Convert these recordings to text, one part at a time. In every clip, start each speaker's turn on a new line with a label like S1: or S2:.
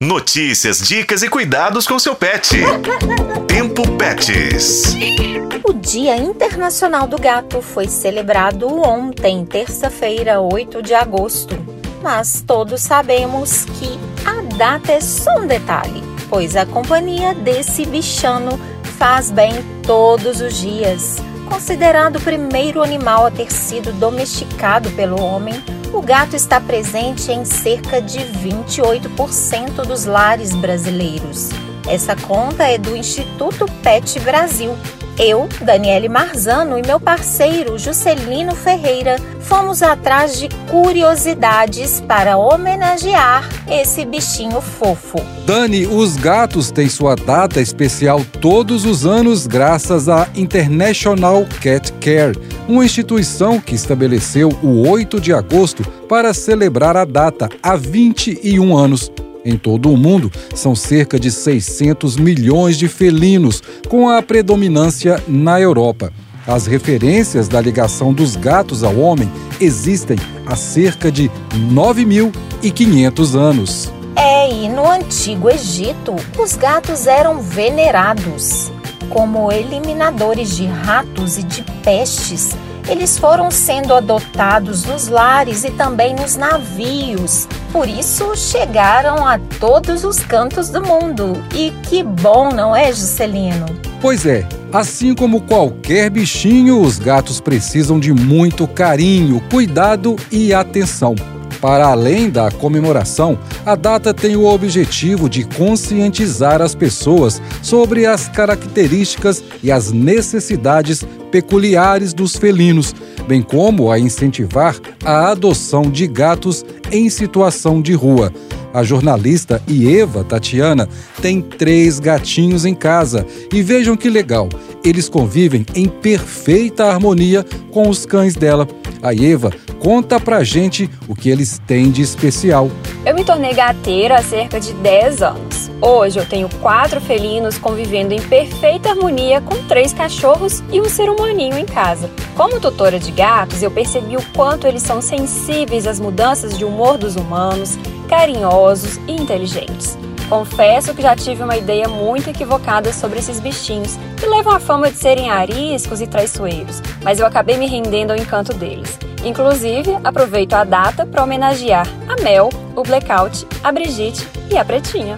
S1: Notícias, dicas e cuidados com seu pet. Tempo Pets.
S2: O Dia Internacional do Gato foi celebrado ontem, terça-feira, 8 de agosto. Mas todos sabemos que a data é só um detalhe, pois a companhia desse bichano faz bem todos os dias. Considerado o primeiro animal a ter sido domesticado pelo homem, o gato está presente em cerca de 28% dos lares brasileiros. Essa conta é do Instituto Pet Brasil, eu, Daniele Marzano e meu parceiro Juscelino Ferreira fomos atrás de curiosidades para homenagear esse bichinho fofo.
S3: Dani, os gatos têm sua data especial todos os anos graças à International Cat Care, uma instituição que estabeleceu o 8 de agosto para celebrar a data há 21 anos. Em todo o mundo, são cerca de 600 milhões de felinos, com a predominância na Europa. As referências da ligação dos gatos ao homem existem há cerca de 9.500 anos.
S2: É, e no Antigo Egito, os gatos eram venerados como eliminadores de ratos e de pestes eles foram sendo adotados nos lares e também nos navios. Por isso chegaram a todos os cantos do mundo. E que bom, não é, Juscelino?
S3: Pois é, assim como qualquer bichinho, os gatos precisam de muito carinho, cuidado e atenção. Para além da comemoração, a data tem o objetivo de conscientizar as pessoas sobre as características e as necessidades peculiares dos felinos, bem como a incentivar a adoção de gatos em situação de rua. A jornalista Ieva Tatiana tem três gatinhos em casa e vejam que legal, eles convivem em perfeita harmonia com os cães dela. A Eva conta pra gente o que eles têm de especial.
S4: Eu me tornei gateira há cerca de 10 anos. Hoje eu tenho quatro felinos convivendo em perfeita harmonia com três cachorros e um ser humaninho em casa. Como tutora de gatos, eu percebi o quanto eles são sensíveis às mudanças de humor dos humanos, carinhosos e inteligentes. Confesso que já tive uma ideia muito equivocada sobre esses bichinhos, que levam a fama de serem ariscos e traiçoeiros, mas eu acabei me rendendo ao encanto deles. Inclusive, aproveito a data para homenagear a Mel, o Blackout, a Brigitte e a Pretinha.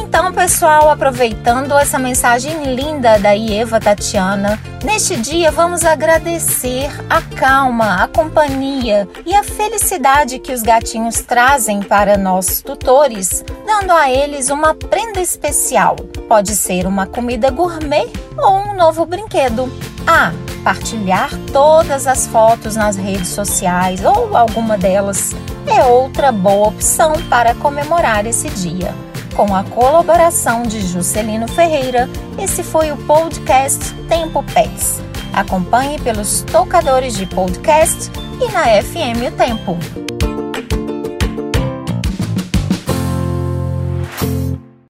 S2: Então, pessoal, aproveitando essa mensagem linda da Ieva Tatiana, neste dia vamos agradecer a calma, a companhia e a felicidade que os gatinhos trazem para nós tutores, dando a eles uma prenda especial. Pode ser uma comida gourmet ou um novo brinquedo. Ah, partilhar todas as fotos nas redes sociais ou alguma delas é outra boa opção para comemorar esse dia. Com a colaboração de Juscelino Ferreira, esse foi o podcast Tempo Pets. Acompanhe pelos tocadores de podcast e na FM O Tempo.